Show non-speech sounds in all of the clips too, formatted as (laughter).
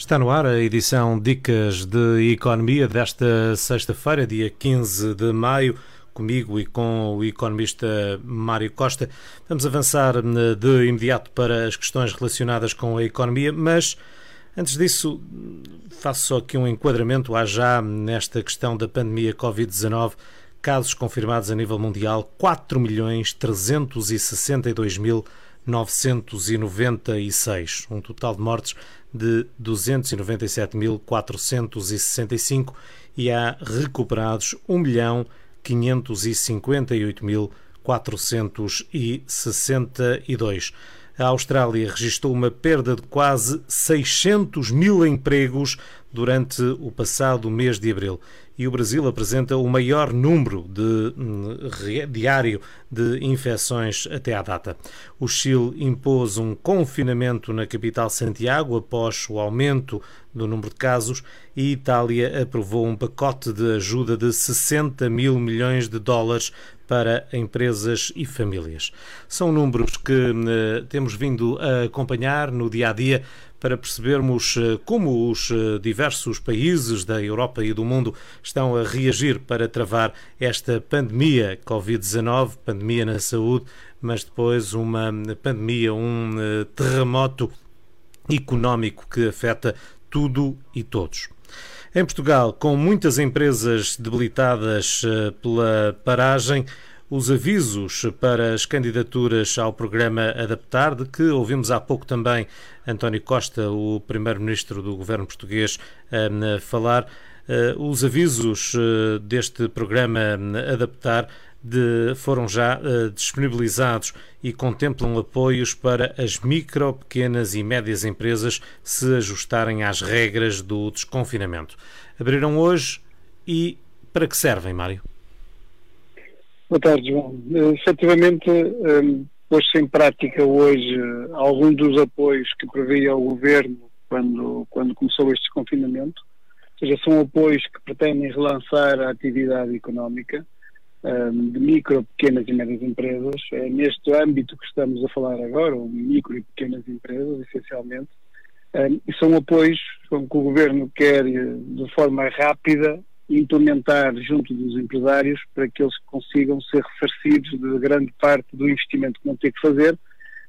Está no ar a edição Dicas de Economia desta sexta-feira, dia 15 de maio, comigo e com o economista Mário Costa. Vamos avançar eh, de imediato para as questões relacionadas com a economia, mas antes disso, faço só aqui um enquadramento. Há já nesta questão da pandemia Covid-19 casos confirmados a nível mundial 4 milhões 362 mil 996, um total de mortes de 297.465 e há recuperados 1.558.462. A Austrália registrou uma perda de quase 600 mil empregos durante o passado mês de abril e o Brasil apresenta o maior número de, hum, diário de infecções até à data. O Chile impôs um confinamento na capital Santiago após o aumento do número de casos e Itália aprovou um pacote de ajuda de 60 mil milhões de dólares para empresas e famílias. São números que uh, temos vindo a acompanhar no dia a dia para percebermos uh, como os uh, diversos países da Europa e do mundo estão a reagir para travar esta pandemia Covid-19, pandemia na saúde, mas depois uma pandemia, um terremoto económico que afeta tudo e todos. Em Portugal, com muitas empresas debilitadas eh, pela paragem, os avisos para as candidaturas ao programa Adaptar, de que ouvimos há pouco também António Costa, o primeiro-ministro do governo português, a falar. Eh, os avisos eh, deste programa Adaptar de, foram já disponibilizados e contemplam apoios para as micro, pequenas e médias empresas se ajustarem às regras do desconfinamento. Abriram hoje e para que servem, Mário? Boa tarde, João. Efetivamente, um, pôs-se em prática hoje uh, algum dos apoios que previa o Governo quando, quando começou este desconfinamento. Ou seja, são apoios que pretendem relançar a atividade económica, de micro, pequenas e médias empresas. É neste âmbito que estamos a falar agora, ou micro e pequenas empresas, essencialmente. e são apoios que o Governo quer, de forma rápida, implementar junto dos empresários para que eles consigam ser ressarcidos de grande parte do investimento que vão ter que fazer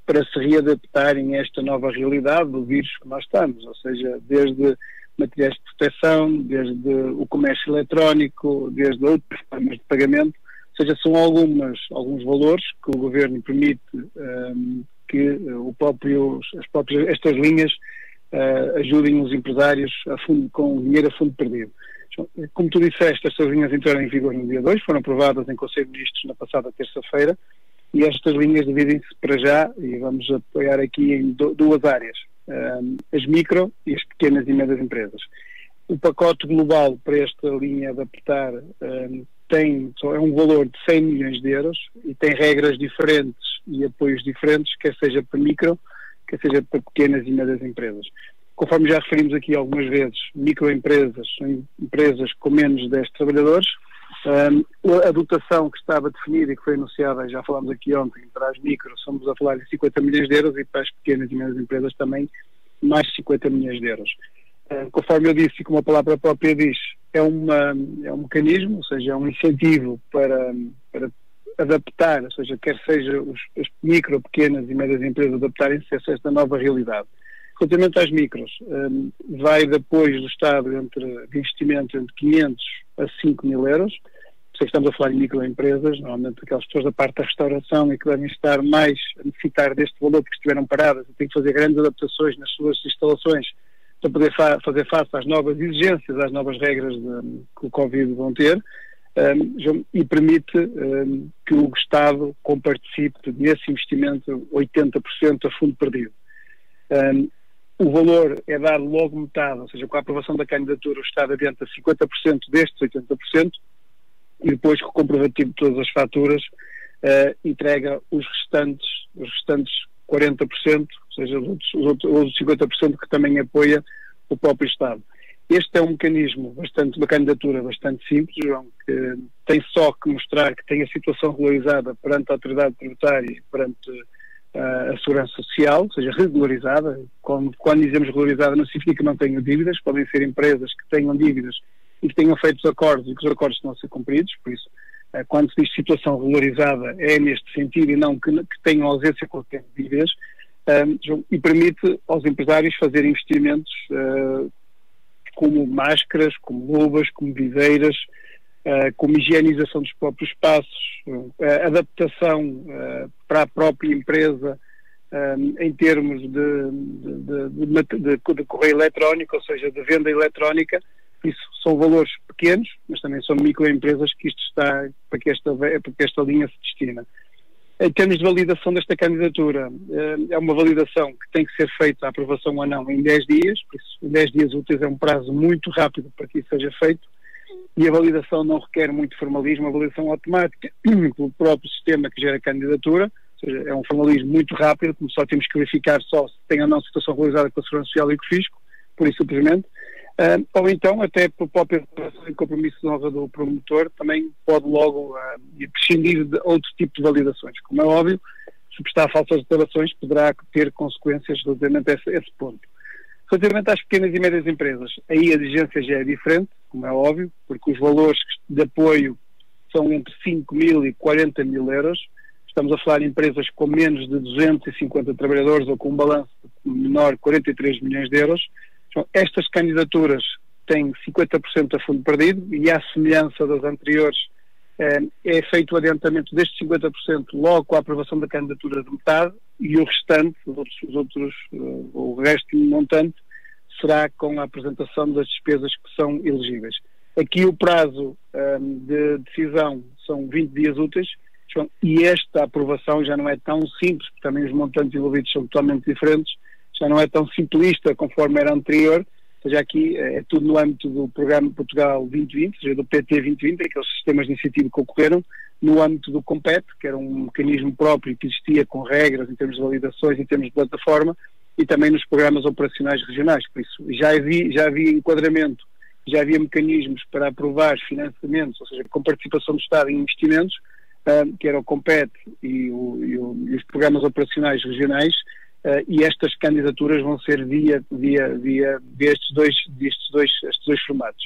para se readaptarem a esta nova realidade do vírus que nós estamos, ou seja, desde materiais de proteção, desde o comércio eletrónico, desde outras formas de pagamento, ou seja, são algumas, alguns valores que o governo permite um, que o próprio, as próprias, estas linhas uh, ajudem os empresários fundo, com dinheiro a fundo perdido. Como tu disseste, estas linhas entraram em vigor no dia 2, foram aprovadas em Conselho de Ministros na passada terça-feira, e estas linhas dividem-se para já, e vamos apoiar aqui em duas áreas as micro e as pequenas e médias empresas. O pacote global para esta linha de apertar tem, é um valor de 100 milhões de euros e tem regras diferentes e apoios diferentes, quer seja para micro, quer seja para pequenas e médias empresas. Conforme já referimos aqui algumas vezes, microempresas empresas com menos de 10 trabalhadores, a dotação que estava definida e que foi anunciada, já falámos aqui ontem, para as micros, estamos a falar de 50 milhões de euros e para as pequenas e médias empresas também mais 50 milhões de euros. Conforme eu disse e como a palavra própria diz, é, uma, é um mecanismo, ou seja, é um incentivo para, para adaptar, ou seja, quer seja os, as micro, pequenas e médias empresas adaptarem-se a esta nova realidade. Relativamente às micros, um, vai de do Estado entre, de investimento entre 500 a 5 mil euros. Sei que estamos a falar em microempresas, normalmente aquelas pessoas da parte da restauração e que devem estar mais a necessitar deste valor porque estiveram paradas e têm que fazer grandes adaptações nas suas instalações para poder fa fazer face às novas exigências, às novas regras de, que o Covid vão ter. Um, e permite um, que o Estado comparticipe nesse investimento 80% a fundo perdido. Um, o valor é dado logo metade, ou seja, com a aprovação da candidatura o Estado adianta 50% destes 80% e depois com o comprovativo de todas as faturas uh, entrega os restantes, os restantes 40%, ou seja, os outros, os outros 50% que também apoia o próprio Estado. Este é um mecanismo bastante, uma candidatura bastante simples, João, que tem só que mostrar que tem a situação regularizada perante a autoridade tributária perante a segurança social, seja, regularizada. Quando, quando dizemos regularizada não significa que não tenham dívidas, podem ser empresas que tenham dívidas e que tenham feito os acordos e que os acordos estão a ser cumpridos, por isso, uh, quando se diz situação regularizada é neste sentido e não que, que tenham ausência qualquer de dívidas, uh, e permite aos empresários fazer investimentos como máscaras, como luvas, como viseiras, como higienização dos próprios espaços, adaptação para a própria empresa em termos de, de, de, de, correio eletrónico, ou seja, de venda eletrónica. Isso são valores pequenos, mas também são microempresas que isto está, para que esta, para que esta linha se destina. Em termos de validação desta candidatura, é uma validação que tem que ser feita, a aprovação ou não, em 10 dias, por isso, em 10 dias úteis é um prazo muito rápido para que isso seja feito e a validação não requer muito formalismo, a validação automática (clears throat) pelo próprio sistema que gera a candidatura, ou seja, é um formalismo muito rápido, só temos que verificar só se tem ou não situação realizada com a Segurança Social e com o Fisco, por isso simplesmente, uh, ou então até por própria declaração compromisso honra do promotor, também pode logo uh, prescindir de outro tipo de validações. Como é óbvio, se prestar falsas declarações poderá ter consequências relativamente a esse, esse ponto. Relativamente às pequenas e médias empresas, aí a exigência já é diferente, como é óbvio, porque os valores de apoio são entre 5 mil e 40 mil euros. Estamos a falar de empresas com menos de 250 trabalhadores ou com um balanço menor, 43 milhões de euros. Então, estas candidaturas têm 50% a fundo perdido e, à semelhança das anteriores, eh, é feito o adiantamento destes 50% logo com a aprovação da candidatura de metade e o restante, os outros, os outros eh, o resto montante, será com a apresentação das despesas que são elegíveis. Aqui o prazo um, ehm, de decisão são 20 dias úteis e esta aprovação já não é tão simples, porque também os montantes envolvidos são totalmente diferentes, já não é tão simplista conforme era anterior, seja, aqui eh, é tudo no âmbito do programa Portugal 2020, ou seja, do PT 2020, aqueles sistemas de iniciativa que ocorreram, no âmbito do COMPET, que era um mecanismo próprio que existia com regras em termos de validações, em termos de plataforma, e também nos programas operacionais regionais. Por isso, já havia, já havia enquadramento, já havia mecanismos para aprovar financiamentos, ou seja, com participação do Estado em investimentos, uh, que era o COMPET e, o, e, o, e, os programas operacionais regionais, uh, e estas candidaturas vão ser via, via, via, via estes, dois, estes, dois, estes dois formatos.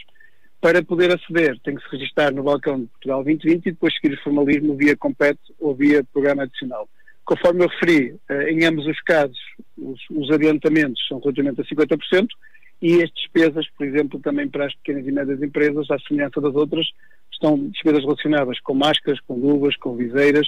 Para poder aceder, tem que se registrar no balcão de Portugal 2020 e depois seguir o formalismo via COMPET ou via programa adicional. Conforme eu referi, eh, em ambos os casos, os, os adiantamentos são relativamente a 50% e as despesas, por exemplo, também para as pequenas e médias empresas, à semelhança das outras, estão despesas relacionadas com máscaras, com luvas, com viseiras,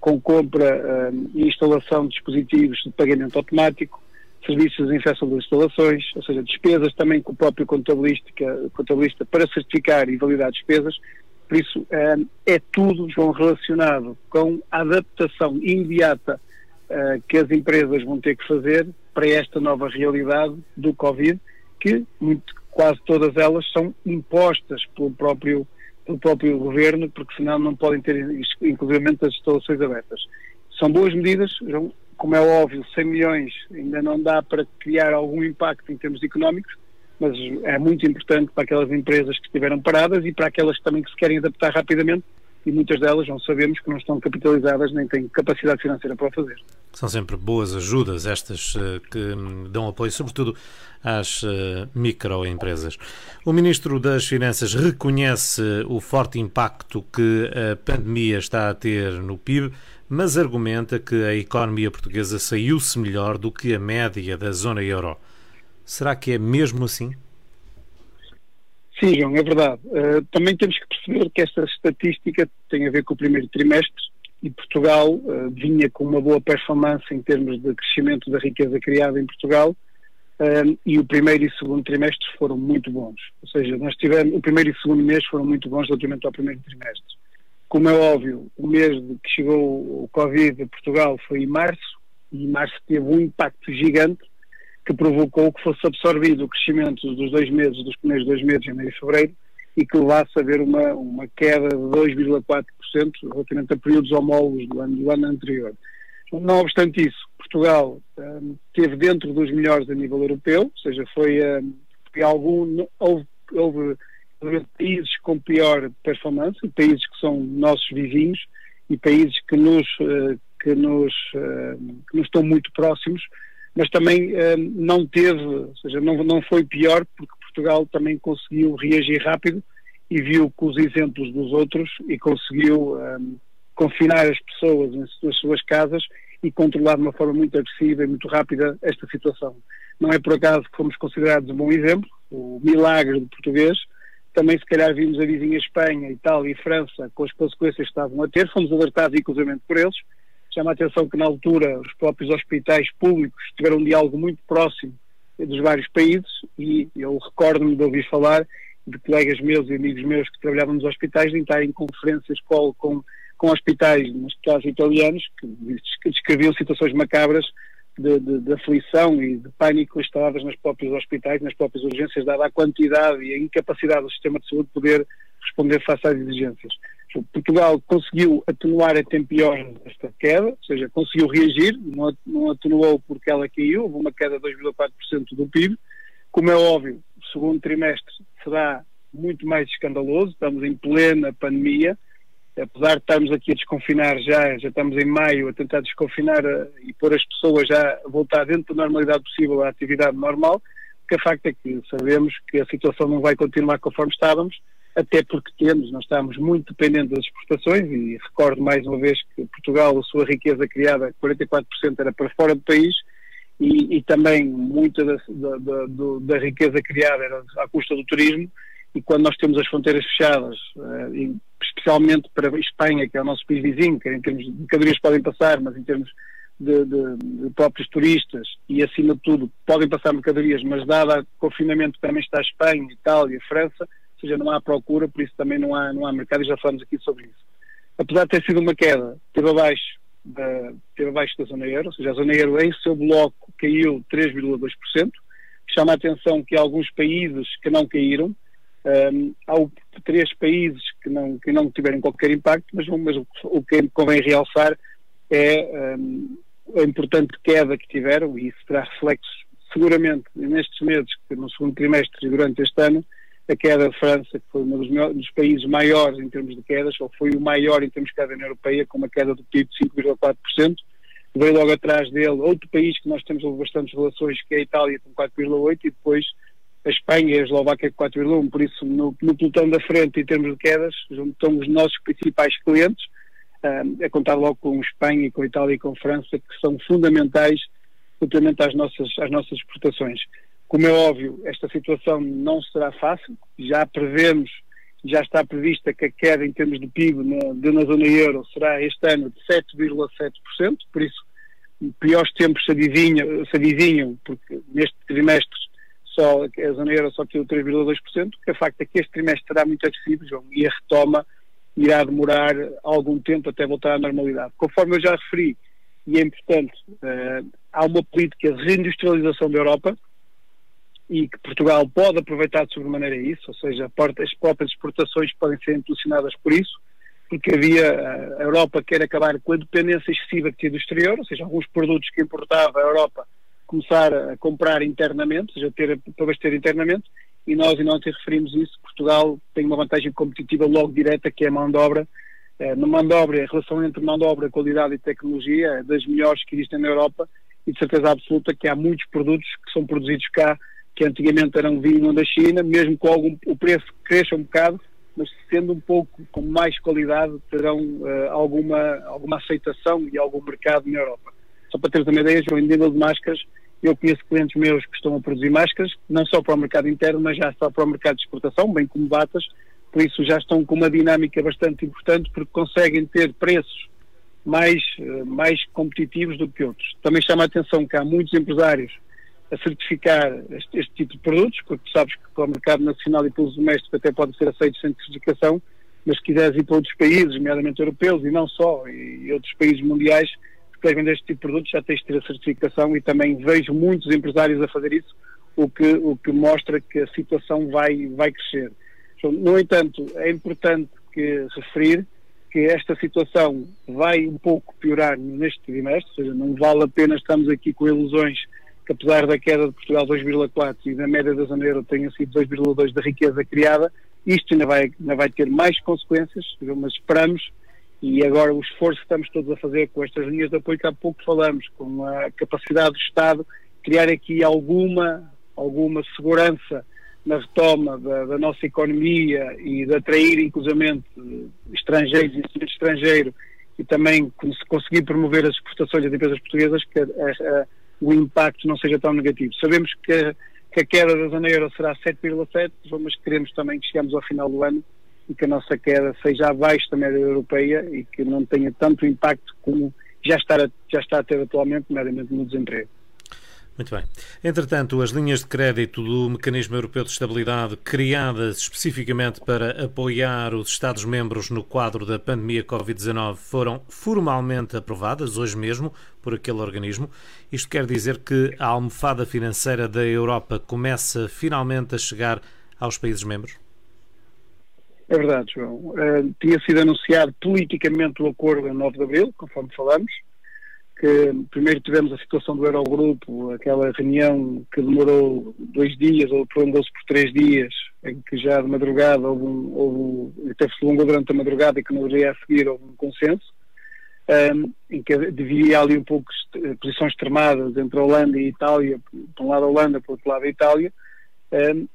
com compra uh, e instalação de dispositivos de pagamento automático, serviços de desinfecção das instalações, ou seja, despesas também com o próprio contabilista, contabilista para certificar e validar despesas, por isso, eh, é tudo, João, relacionado com a adaptação imediata eh, que as empresas vão ter que fazer para esta nova realidade do Covid, que muito, quase todas elas são impostas pelo próprio, pelo próprio governo, porque senão não podem ter, inclusive, as instalações abertas. São boas medidas, João, como é óbvio, 100 milhões ainda não dá para criar algum impacto em termos económicos, mas é muito importante para aquelas empresas que estiveram paradas e para aquelas também que se querem adaptar rapidamente e muitas delas não sabemos que não estão capitalizadas nem têm capacidade financeira para o fazer. São sempre boas ajudas estas uh, que dão apoio, sobretudo às uh, microempresas. O Ministro das Finanças reconhece o forte impacto que a pandemia está a ter no PIB, mas argumenta que a economia portuguesa saiu-se melhor do que a média da zona euro. Será que é mesmo assim? Sim, João, é verdade. Uh, também temos que perceber que esta estatística tem a ver com o primeiro trimestre e Portugal uh, vinha com uma boa performance em termos de crescimento da riqueza criada em Portugal uh, e o primeiro e segundo trimestre foram muito bons. Ou seja, nós tivemos, o primeiro e segundo mês foram muito bons relativamente ao primeiro trimestre. Como é óbvio, o mês que chegou o Covid a Portugal foi em março e março teve um impacto gigante que provocou que fosse absorvido o crescimento dos dois meses, dos primeiros dois meses, janeiro e fevereiro, e que levasse a haver uma, uma queda de 2,4% relativamente a períodos homólogos do ano, do ano anterior. Não obstante isso, Portugal um, teve dentro dos melhores a nível europeu, ou seja, foi, um, algum, houve, houve países com pior performance, países que são nossos vizinhos e países que nos uh, que nos, que nos estão muito próximos, mas também não teve, ou seja, não, não foi pior, porque Portugal também conseguiu reagir rápido e viu com os exemplos dos outros e conseguiu um, confinar as pessoas nas suas casas e controlar de uma forma muito agressiva e muito rápida esta situação. Não é por acaso que fomos considerados um bom exemplo, o milagre do português. Também, se calhar, vimos a vizinha Espanha, Itália e França com as consequências que estavam a ter, fomos alertados inclusivamente por eles. Chama a atenção que, na altura, os próprios hospitais públicos tiveram um diálogo muito próximo dos vários países e eu recordo-me de ouvir falar de colegas meus e amigos meus que trabalhavam nos hospitais de estar em conferências com, com, hospitais, hospitais italianos, que descreviam situações macabras de, de, de, aflição e de pânico instaladas nos próprios hospitais, nas próprias urgências, dada a quantidade e a incapacidade do sistema de saúde de poder responder face às exigências. Portugal conseguiu atenuar até pior esta queda, ou seja, conseguiu reagir, não atenuou porque ela caiu, houve uma queda de 2,4% do PIB. Como é óbvio, o segundo trimestre será muito mais escandaloso, estamos em plena pandemia, apesar de estarmos aqui a desconfinar já, já estamos em maio a tentar desconfinar a, e pôr as pessoas já a voltar dentro da normalidade possível à atividade normal, o que é facto é que sabemos que a situação não vai continuar conforme estávamos, até porque temos, nós estamos muito dependentes das exportações e recordo mais uma vez que Portugal, a sua riqueza criada, 44% era para fora do país e, e também muita da, da, da, da, riqueza criada era à custa do turismo e quando nós temos as fronteiras fechadas, uh, especialmente para a Espanha, que é o nosso país vizinho, que em termos de mercadorias podem passar, mas em termos de, de, de, próprios turistas e, acima de tudo, podem passar mercadorias, mas dado o confinamento também está a Espanha, Itália, França, seja, não há procura, por isso também não há, não há mercado e já falamos aqui sobre isso. Apesar de ter sido uma queda, teve abaixo da, teve abaixo da zona euro, ou seja, a zona euro em seu bloco caiu 3,2%. Chama a atenção que alguns países que não caíram, um, há três países que não, que não tiveram qualquer impacto, mas, mas o, que convém realçar é um, a importante queda que tiveram, e isso terá reflexos seguramente nestes meses, que no segundo trimestre e durante este ano, a queda da França, que foi um dos, dos, países maiores em termos de quedas, ou foi o maior em termos de queda na Europeia, com uma queda do PIB de 5,4%. Veio logo atrás dele outro país que nós temos bastantes relações, que é a Itália, com 4,8%, e depois a Espanha e a Eslováquia com 4,1%. Por isso, no, no pelotão da frente, em termos de quedas, estão os nossos principais clientes, uh, a contar logo com Espanha, com a Itália e com França, que são fundamentais relativamente às nossas, às nossas exportações. Como é óbvio, esta situação não será fácil, já prevemos, já está prevista que a queda em termos de PIB na, na zona euro será este ano de 7,7%, por isso piores tempos se adivinham, se adivinham porque neste trimestre só, a zona euro só caiu 3,2%, que a facto é que este trimestre será muito agressivo, João, e a retoma irá demorar algum tempo até voltar à normalidade. Conforme eu já referi, e é importante, uh, há uma política de reindustrialização da Europa, e que Portugal pode aproveitar de sobremaneira isso, ou seja, as próprias exportações podem ser impulsionadas por isso, porque havia a Europa quer acabar com a dependência excessiva que tinha do exterior, ou seja, alguns produtos que importava a Europa começar a comprar internamente, ou seja, ter, para abastecer internamente, e nós, e te referimos isso, Portugal tem uma vantagem competitiva logo direta, que é a mão de obra. Eh, na mão de obra, a relação entre mão de obra, qualidade e tecnologia é das melhores que existem na Europa, e de certeza absoluta que há muitos produtos que são produzidos cá que antigamente eram vinham da China, mesmo com algum, o preço cresça um bocado, mas sendo um pouco com mais qualidade, terão uh, alguma, alguma aceitação e algum mercado na Europa. Só para teres uma ideia, João, em nível de máscaras, eu conheço clientes meus que estão a produzir máscaras, não só para o mercado interno, mas já só para o mercado de exportação, bem como batas, por isso já estão com uma dinâmica bastante importante, porque conseguem ter preços mais, uh, mais competitivos do que outros. Também chama a atenção que há muitos empresários a certificar este, este, tipo de produtos, porque sabes que para o mercado nacional e pelos domésticos até pode ser aceito sem certificação, mas se quiseres ir para outros países, nomeadamente europeus e não só, e outros países mundiais, querem vender este tipo de produtos, já tens de ter a certificação e também vejo muitos empresários a fazer isso, o que, o que mostra que a situação vai, vai crescer. No entanto, é importante que referir que esta situação vai um pouco piorar neste trimestre, ou seja, não vale a pena estarmos aqui com ilusões que apesar da queda de Portugal 2,4 e da média da zona euro tenha sido 2,2 da riqueza criada, isto ainda vai, ainda vai ter mais consequências, mas esperamos E agora o esforço que estamos todos a fazer com estas linhas de apoio que há pouco falamos, com a capacidade do Estado criar aqui alguma, alguma segurança na retoma da, da, nossa economia e de atrair inclusivamente estrangeiros, investimento estrangeiro e também se conseguir promover as exportações das empresas portuguesas, que a, a, o impacto não seja tão negativo. Sabemos que, que a queda da zona euro será 7,7, mas queremos também que chegamos ao final do ano e que a nossa queda seja abaixo da média europeia e que não tenha tanto impacto como já está a, já está a ter atualmente, nomeadamente no desemprego. Muito bem. Entretanto, as linhas de crédito do Mecanismo Europeu de Estabilidade, criadas especificamente para apoiar os Estados-membros no quadro da pandemia Covid-19, foram formalmente aprovadas hoje mesmo por aquele organismo. Isto quer dizer que a almofada financeira da Europa começa finalmente a chegar aos países-membros? É verdade, João. Uh, tinha sido anunciado politicamente o acordo em 9 de abril, conforme falamos que primeiro tivemos a situação do Eurogrupo, aquela reunião que demorou dois dias ou prolongou-se por três dias, em que já de madrugada houve um, houve, até se prolongou durante a madrugada e que no dia a seguir houve um consenso, um, em que devia ali um pouco posições extremadas entre a Holanda e a Itália, por um lado a Holanda, por outro lado a Itália,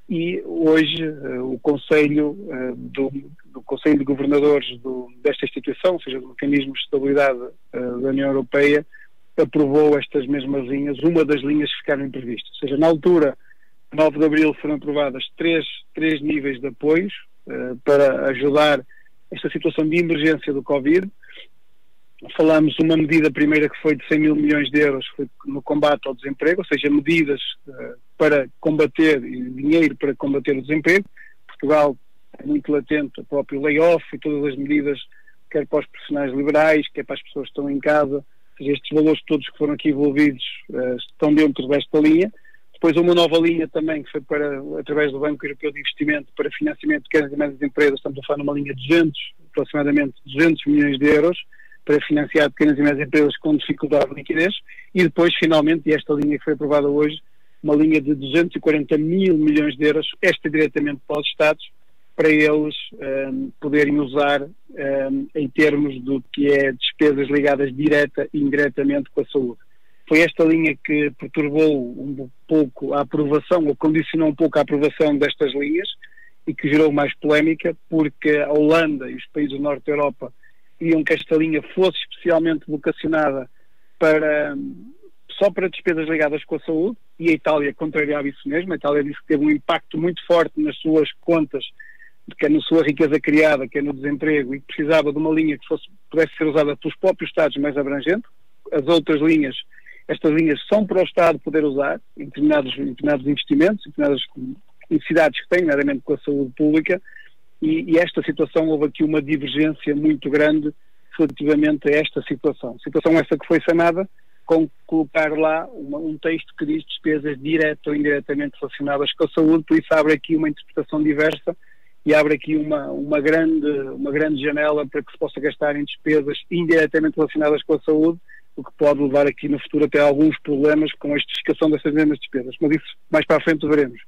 e hoje uh, o Conselho uh, do, do, Conselho de Governadores do, desta instituição, ou seja, do Mecanismo de Estabilidade uh, da União Europeia, aprovou estas mesmas linhas, uma das linhas que ficaram previstas. Ou seja, na altura, 9 de abril, foram aprovadas três, três níveis de apoios para ajudar esta situação de emergência do Covid. Falamos uma medida primeira que foi de 100 mil milhões de euros foi no combate ao desemprego, ou seja, medidas para combater, e dinheiro para combater o desemprego. Portugal é muito latente o próprio layoff e todas as medidas, quer para os profissionais liberais, quer para as pessoas que estão em casa. Seja, estes valores todos que foram aqui envolvidos uh, estão dentro desta linha. Depois uma nova linha também que foi para, através do Banco Europeu de Investimento para financiamento de pequenas e médias empresas, estamos a falar numa linha de 200, aproximadamente 200 milhões de euros para financiar pequenas e médias empresas com dificuldade de liquidez e depois finalmente, esta linha que foi aprovada hoje, uma linha de 240 mil milhões de euros, esta diretamente para os Estados, para eles um, ehm, poderem usar um, ehm, em termos do que é despesas ligadas direta e indiretamente com a saúde. Foi esta linha que perturbou um pouco a aprovação, ou condicionou um pouco a aprovação destas linhas e que gerou mais polémica, porque a Holanda e os países do Norte da Europa queriam que esta linha fosse especialmente vocacionada para só para despesas ligadas com a saúde, e a Itália contrariava isso mesmo. A Itália disse que teve um impacto muito forte nas suas contas, quer na sua riqueza criada, quer no desemprego, e precisava de uma linha que fosse, pudesse ser usada pelos próprios Estados mais abrangente. As outras linhas, estas linhas são para o Estado poder usar, em determinados, em determinados investimentos, em determinadas necessidades que têm, nomeadamente com a saúde pública, e, e esta situação houve aqui uma divergência muito grande relativamente a esta situação. Situação essa que foi sanada com colocar lá uma, um texto que diz despesas diretas ou indiretamente relacionadas com a saúde, por isso abre aqui uma interpretação diversa e abre aqui uma, uma, grande, uma grande janela para que se possa gastar em despesas indiretamente relacionadas com a saúde, o que pode levar aqui no futuro até alguns problemas com a justificação dessas mesmas despesas. Mas isso mais para a frente veremos.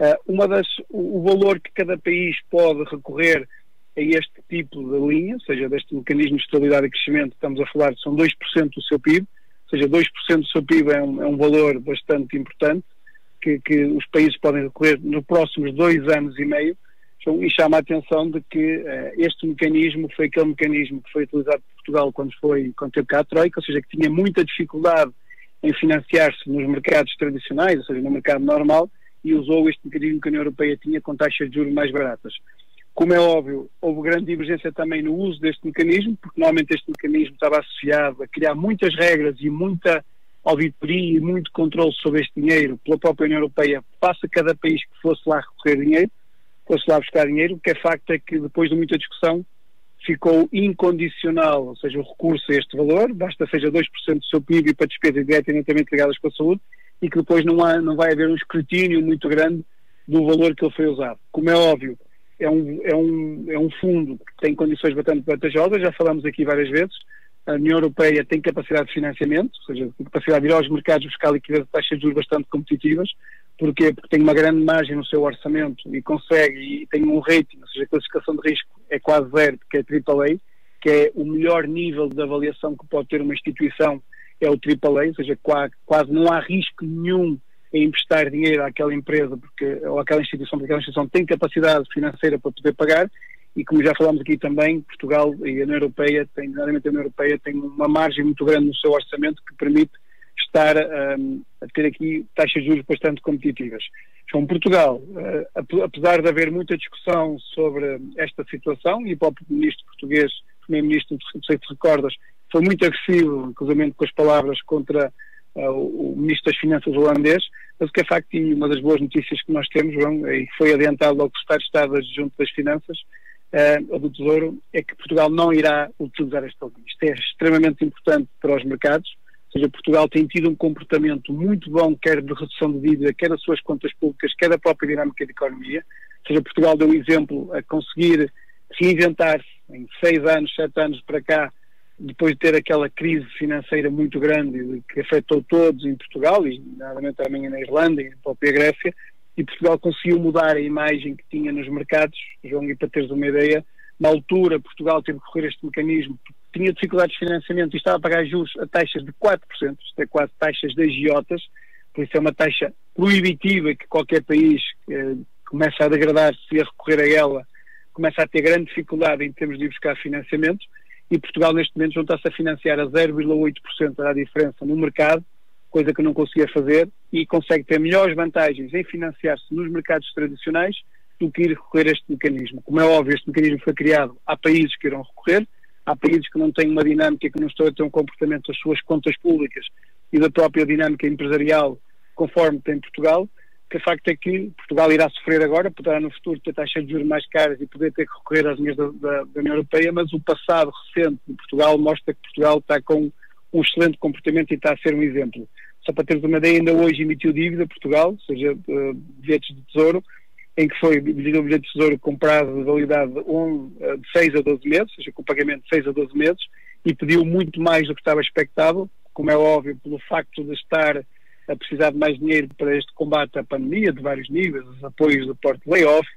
Uh, uma das, o, valor que cada país pode recorrer a este tipo de linha, ou seja, deste mecanismo de estabilidade e crescimento, estamos a falar, são 2% do seu PIB, ou seja, 2% do seu PIB é um, é um valor bastante importante que, que, os países podem recorrer nos próximos dois anos e meio. E chama a atenção de que uh, este mecanismo foi aquele mecanismo que foi utilizado por Portugal quando foi quando teve cá a Troika, ou seja, que tinha muita dificuldade em financiar-se nos mercados tradicionais, ou seja, no mercado normal, e usou este mecanismo que a União Europeia tinha com taxas de juros mais baratas. Como é óbvio, houve grande divergência também no uso deste mecanismo, porque normalmente este mecanismo estava associado a criar muitas regras e muita auditoria e muito controle sobre este dinheiro pela própria União Europeia, passa cada país que fosse lá recorrer dinheiro, fosse lá buscar dinheiro. O que é facto é que depois de muita discussão ficou incondicional, ou seja, o recurso a este valor, basta seja 2% do seu PIB para despesas diretamente ligadas com a saúde, e que depois não, há, não vai haver um escrutínio muito grande do valor que ele foi usado. Como é óbvio, é um, é um, é um fundo que tem condições bastante vantajosas, já falamos aqui várias vezes. A União Europeia tem capacidade de financiamento, ou seja, tem capacidade de ir aos mercados buscar liquidez de taxas de juros bastante competitivas. Porquê? Porque tem uma grande margem no seu orçamento e consegue, e tem um rating, ou seja, a classificação de risco é quase zero, porque é AAA, que é o melhor nível de avaliação que pode ter uma instituição, é o AAA, ou seja, quase não há risco nenhum em emprestar dinheiro àquela empresa porque, ou àquela instituição, porque aquela instituição tem capacidade financeira para poder pagar e como já falámos aqui também, Portugal e a União Europeia, tem, a União Europeia tem uma margem muito grande no seu orçamento que permite estar um, a ter aqui taxas de juros bastante competitivas. João, Portugal, uh, apesar de haver muita discussão sobre esta situação, e o próprio ministro português, primeiro-ministro, se recordas, foi muito agressivo, inclusive com as palavras contra uh, o ministro das Finanças holandês, mas o que é facto, e uma das boas notícias que nós temos, João, e foi adiantado logo o Estado de Estado junto das Finanças, uh, do Tesouro, é que Portugal não irá utilizar esta linha. Isto é extremamente importante para os mercados, seja, Portugal tem tido um comportamento muito bom, quer de redução de dívida, quer das suas contas públicas, quer da própria dinâmica da economia. Ou seja, Portugal deu um exemplo a conseguir reinventar-se em seis anos, sete anos para cá, depois de ter aquela crise financeira muito grande que afetou todos em Portugal, e nada também na Irlanda e na própria Grécia, e Portugal conseguiu mudar a imagem que tinha nos mercados. João, e para teres uma ideia, na altura Portugal teve que recorrer a este mecanismo tinha dificuldades de financiamento e estava a pagar juros a taxas de 4%, isto é quase taxas de agiotas, por isso é uma taxa proibitiva que qualquer país eh, começa a degradar-se e a recorrer a ela, começa a ter grande dificuldade em termos de buscar financiamento, e Portugal neste momento junta-se a financiar a 0,8% da diferença no mercado, coisa que não conseguia fazer, e consegue ter melhores vantagens em financiar-se nos mercados tradicionais do que ir recorrer a este mecanismo. Como é óbvio, este mecanismo foi criado, há países que irão recorrer, Há países que não têm uma dinâmica, que não estão a ter um comportamento das suas contas públicas e da própria dinâmica empresarial conforme tem Portugal, que o facto é que Portugal irá sofrer agora, poderá no futuro ter taxas de juros mais caras e poder ter que recorrer às linhas da, da, da, União Europeia, mas o passado recente de Portugal mostra que Portugal está com um excelente comportamento e está a ser um exemplo. Só para teres uma ideia, ainda hoje emitiu dívida Portugal, ou seja, uh, bilhetes de tesouro, em que foi medido o bilhete de tesouro com prazo de validade um, eh, de 6 a 12 meses, ou seja, com pagamento de 6 a 12 meses, e pediu muito mais do que estava expectável, como é óbvio, pelo facto de estar a precisar de mais dinheiro para este combate à pandemia, de vários níveis, os apoios do porto layoff,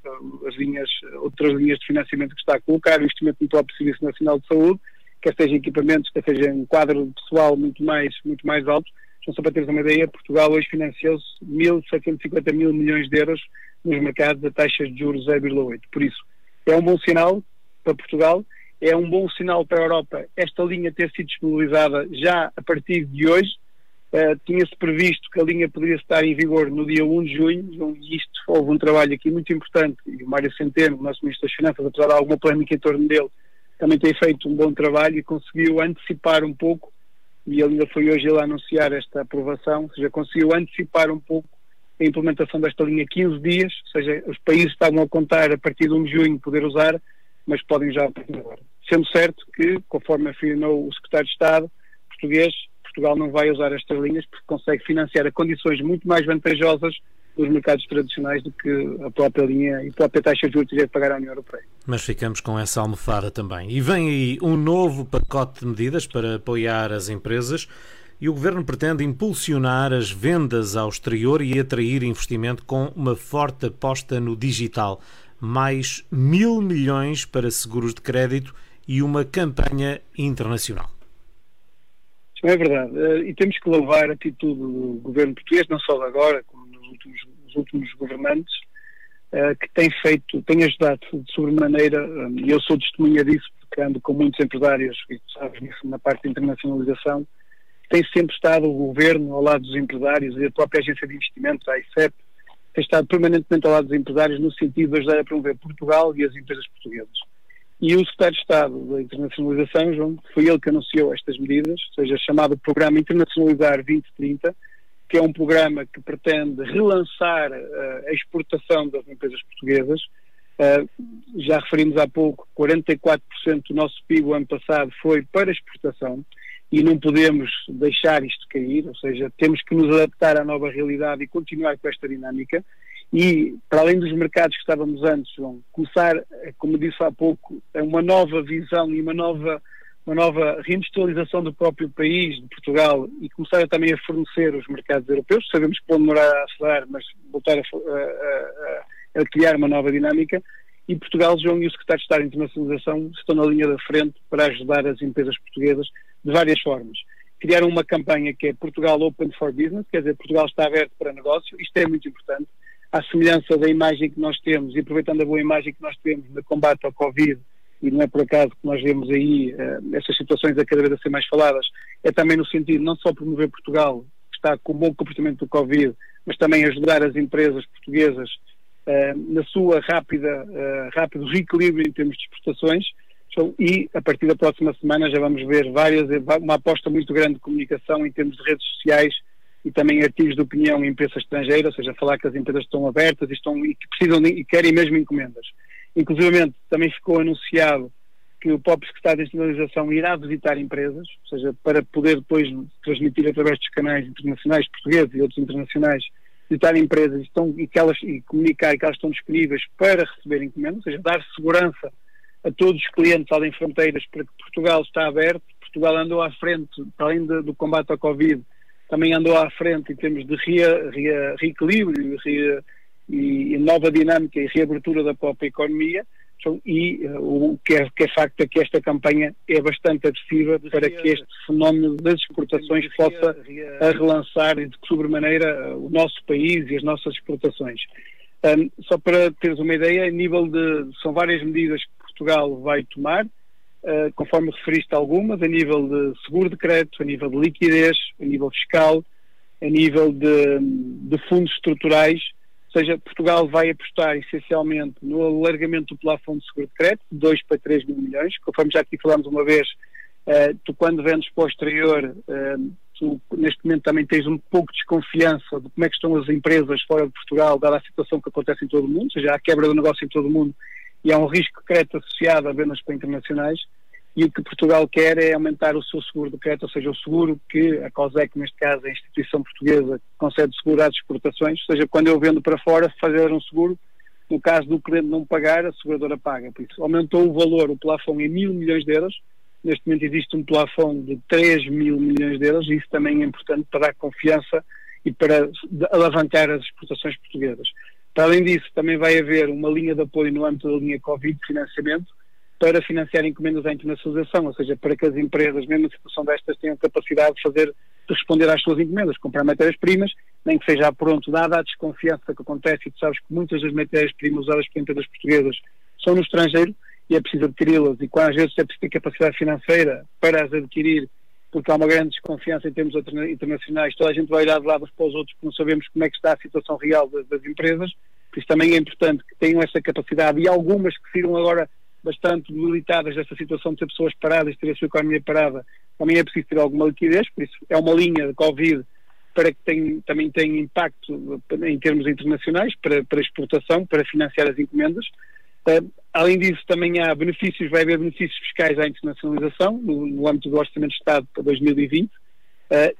as linhas, outras linhas de financiamento que está a colocar, o investimento no próprio Serviço Nacional de Saúde, quer seja em equipamentos, quer seja em quadro pessoal muito mais, muito mais alto. Então, só para teres uma ideia, Portugal hoje financiou-se 1.750 mil milhões de euros nos mercados a taxas de juros 0,8. Por isso, é um bom sinal para Portugal, é um bom sinal para a Europa esta linha ter sido disponibilizada já a partir de hoje. Uh, Tinha-se previsto que a linha poderia estar em vigor no dia 1 de junho, e isto houve um trabalho aqui muito importante, e o Mário Centeno, nosso Ministro das Finanças, apesar de alguma polémica em torno dele, também tem feito um bom trabalho e conseguiu antecipar um pouco, e ele ainda foi hoje a anunciar esta aprovação, ou seja, conseguiu antecipar um pouco a implementação desta linha 15 dias, ou seja, os países estavam a contar a partir de 1 de junho poder usar, mas podem já agora. Sendo certo que, conforme afirmou o Secretário de Estado português, Portugal não vai usar estas linhas porque consegue financiar a condições muito mais vantajosas dos mercados tradicionais do que a própria linha e a própria taxa de juros de pagar à União Europeia. Mas ficamos com essa almofada também. E vem aí um novo pacote de medidas para apoiar as empresas e o governo pretende impulsionar as vendas ao exterior e atrair investimento com uma forte aposta no digital. Mais mil milhões para seguros de crédito e uma campanha internacional. É verdade. Eh, e temos que louvar a atitude do governo português, não só agora, como nos últimos, nos últimos governantes, eh, que tem feito, tem ajudado de sobremaneira, eh, e eu sou testemunha disso, porque ando com muitos empresários, e tu sabes nisso, na parte de internacionalização, tem sempre estado o governo ao lado dos empresários e a própria agência de investimentos, a ICEP, tem estado permanentemente ao lado dos empresários no sentido de ajudar a promover Portugal e as empresas portuguesas. E o Secretário de Estado da Internacionalização, João, foi ele que anunciou estas medidas, ou seja, chamado Programa Internacionalizar 2030, que é um programa que pretende relançar uh, a exportação das empresas portuguesas. Uh, já referimos há pouco, 44% do nosso PIB o ano passado foi para exportação e não podemos deixar isto cair, ou seja, temos que nos adaptar à nova realidade e continuar com esta dinâmica. E, para além dos mercados que estávamos antes, vão começar, como disse há pouco, uma nova visão e uma nova, uma nova reindustrialização do próprio país, de Portugal, e começar também a fornecer os mercados europeus. Sabemos que vão demorar a acelerar, mas voltar a, a, a, a criar uma nova dinâmica e Portugal, João e o Secretário de Estado de Internacionalização estão na linha da frente para ajudar as empresas portuguesas de várias formas. Criaram uma campanha que é Portugal Open for Business, quer dizer, Portugal está aberto para negócio, isto é muito importante, à semelhança da imagem que nós temos, e aproveitando a boa imagem que nós temos no combate ao Covid, e não é por acaso que nós vemos aí uh, essas situações a cada vez a ser mais faladas, é também no sentido não só promover Portugal, que está com bom comportamento do Covid, mas também ajudar as empresas portuguesas uh, na sua rápida, uh, rápido reequilíbrio em termos de exportações, e a partir da próxima semana já vamos ver várias, uma aposta muito grande de comunicação em termos de redes sociais e também artigos de opinião em imprensa estrangeira, ou seja, falar que as empresas estão abertas e, estão, e que precisam de, e querem mesmo encomendas. Inclusive também ficou anunciado que o próprio Secretário de Internacionalização irá visitar empresas, ou seja, para poder depois transmitir através dos canais internacionais portugueses e outros internacionais, visitar empresas estão, e, que elas, e comunicar que elas estão disponíveis para receber encomendas, ou seja, dar segurança a todos os clientes além fronteiras para que Portugal está aberto. Portugal andou à frente, além de, do combate ao Covid, também andou à frente em termos de rea, rea, reequilíbrio rea, e nova dinâmica e reabertura da própria economia. E uh, o que é, que é facto é que esta campanha é bastante agressiva para que este fenómeno das exportações possa relançar de sobremaneira uh, o nosso país e as nossas exportações. Um, só para teres uma ideia, a nível de. são várias medidas que Portugal vai tomar, uh, conforme referiste algumas, a nível de seguro de crédito, a nível de liquidez, a nível fiscal, a nível de, de fundos estruturais, ou seja, Portugal vai apostar essencialmente no alargamento do plafond de seguro de crédito, de 2 para 3 mil milhões, conforme já aqui falámos uma vez, uh, tu quando vendes para o exterior, uh, tu neste momento também tens um pouco de desconfiança de como é que estão as empresas fora de Portugal, dada a situação que acontece em todo o mundo, ou seja, há quebra do negócio em todo o mundo e há um risco de crédito associado a vendas para internacionais e o que Portugal quer é aumentar o seu seguro de crédito, ou seja, o seguro que a COSEC, neste caso a instituição portuguesa, concede seguro às exportações, ou seja, quando eu vendo para fora, fazer um seguro, no caso do cliente não pagar, a seguradora paga. Por isso, aumentou o valor, o plafond em mil milhões de euros, neste momento existe um plafond de 3 mil milhões de euros, e isso também é importante para dar confiança e para alavancar as exportações portuguesas. Para além disso, também vai haver uma linha de apoio no âmbito da linha Covid de financiamento para financiar encomendas à internacionalização, ou seja, para que as empresas, mesmo na situação destas, tenham capacidade de fazer, de responder às suas encomendas, comprar matérias-primas, nem que seja pronto, dada a desconfiança que acontece, e tu sabes que muitas das matérias-primas usadas por empresas portuguesas são no estrangeiro e é preciso adquiri-las, e às vezes é preciso ter capacidade financeira para as adquirir porque há uma grande desconfiança em termos internacionais, toda a gente vai olhar de lado para os outros porque não sabemos como é que está a situação real das, das empresas, por isso também é importante que tenham essa capacidade e algumas que viram agora bastante debilitadas desta situação de ter pessoas paradas, ter a sua economia parada, também é preciso ter alguma liquidez, por isso é uma linha de Covid para que tem, também tenha impacto em termos internacionais, para, para exportação, para financiar as encomendas. Uh, além disso, também há benefícios, vai haver benefícios fiscais à internacionalização, no, no âmbito do Orçamento de Estado para 2020, uh,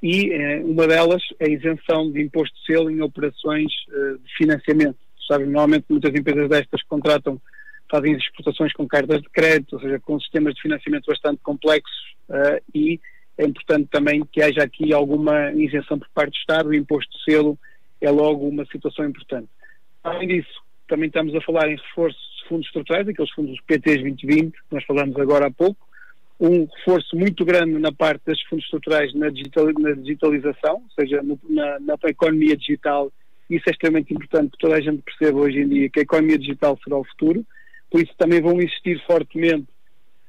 e uh, uma delas é a isenção de imposto de selo em operações de financiamento. Sabe, normalmente muitas empresas destas contratam, fazem as exportações com cartas de crédito, ou seja, com sistemas de financiamento bastante complexos, e é importante também que haja aqui alguma isenção por parte do Estado, o imposto de selo é logo uma situação importante. Além disso, também estamos a falar em reforço de fundos estruturais, aqueles fundos PTs 2020, que nós falamos agora há pouco, um reforço muito grande na parte dos fundos estruturais na, digital, na digitalização, ou seja, no, na, na, economia digital. Isso é extremamente importante que toda a gente perceba hoje em dia que a economia digital será o futuro. Por isso também vão insistir fortemente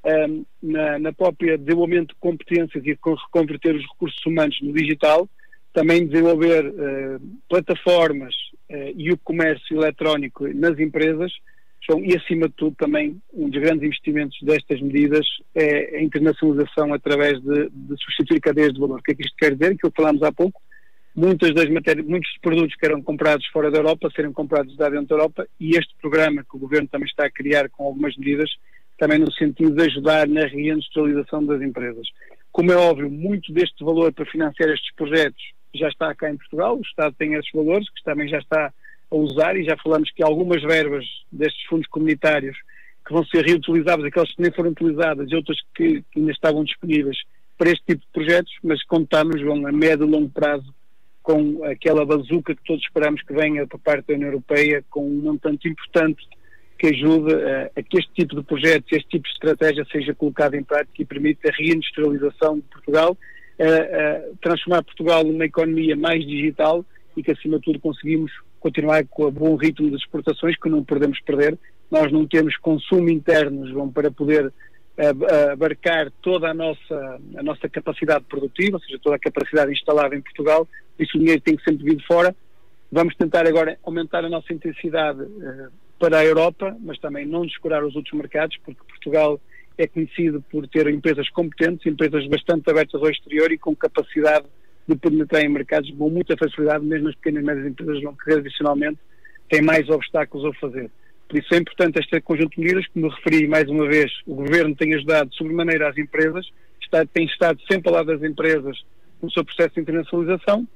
um, na, na própria desenvolvimento de competências e reconverter os recursos humanos no digital, também desenvolver uh, plataformas uh, e o comércio eletrónico nas empresas, são, e acima de tudo também um dos grandes investimentos destas medidas é a internacionalização através de, de substituir cadeias de valor. O que é que isto quer dizer? Que falámos há pouco, muitas das matérias, muitos produtos que eram comprados fora da Europa serem comprados da dentro da Europa e este programa que o Governo também está a criar com algumas medidas, também no sentido de ajudar na reindustrialização das empresas. Como é óbvio, muito deste valor para financiar estes projetos já está cá em Portugal, o Estado tem esses valores, que também já está a usar, e já falamos que algumas verbas destes fundos comunitários que vão ser reutilizáveis, aquelas que nem foram utilizadas e outras que ainda estavam disponíveis para este tipo de projetos, mas contamos vão a médio e longo prazo com aquela bazuca que todos esperamos que venha por parte da União Europeia com um montante importante que ajude a, a, que este tipo de projetos, este tipo de estratégia seja colocado em prática e permita a reindustrialização de Portugal, a, a transformar Portugal numa economia mais digital e que, acima de tudo, conseguimos continuar com o bom ritmo das exportações, que não podemos perder. Nós não temos consumo interno, João, para poder abarcar toda a nossa, a nossa capacidade produtiva, ou seja, toda a capacidade instalada em Portugal, isso o dinheiro tem que sempre vir de fora. Vamos tentar agora aumentar a nossa intensidade uh, para a Europa, mas também não descurar os outros mercados, porque Portugal é conhecido por ter empresas competentes, empresas bastante abertas ao exterior e com capacidade de penetrar em mercados com muita facilidade, mesmo as pequenas e médias empresas vão que adicionalmente têm mais obstáculos a fazer. Por isso é importante este conjunto de medidas, como referi mais uma vez, o Governo tem ajudado sobremaneira às empresas, está, tem estado sempre ao lado das empresas no seu processo de internacionalização.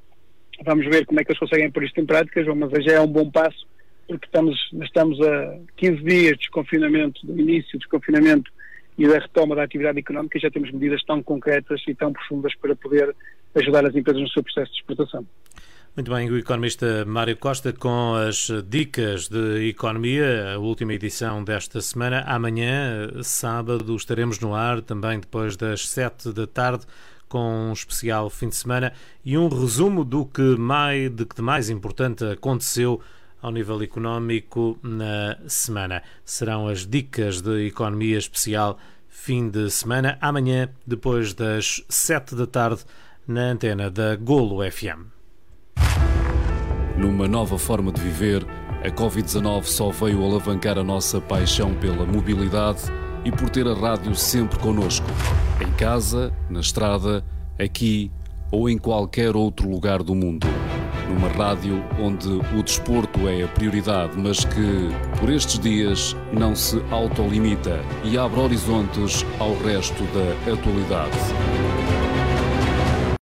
Vamos ver como é que eles conseguem pôr isto em prática, João, mas já é um bom passo, porque estamos, estamos a 15 dias de desconfinamento, do início do desconfinamento e da retoma da atividade económica, e já temos medidas tão concretas e tão profundas para poder ajudar as empresas no seu processo de exportação. Muito bem, o economista Mário Costa com as dicas de economia, a última edição desta semana. Amanhã, sábado, estaremos no ar, também depois das sete da tarde, com um especial fim de semana e um resumo do que mais, de que mais importante aconteceu ao nível económico na semana. Serão as dicas de economia especial fim de semana, amanhã, depois das sete da tarde, na antena da Golo FM. Numa nova forma de viver, a Covid-19 só veio alavancar a nossa paixão pela mobilidade e por ter a rádio sempre connosco. Em casa, na estrada, aqui ou em qualquer outro lugar do mundo. Numa rádio onde o desporto é a prioridade, mas que, por estes dias, não se autolimita e abre horizontes ao resto da atualidade.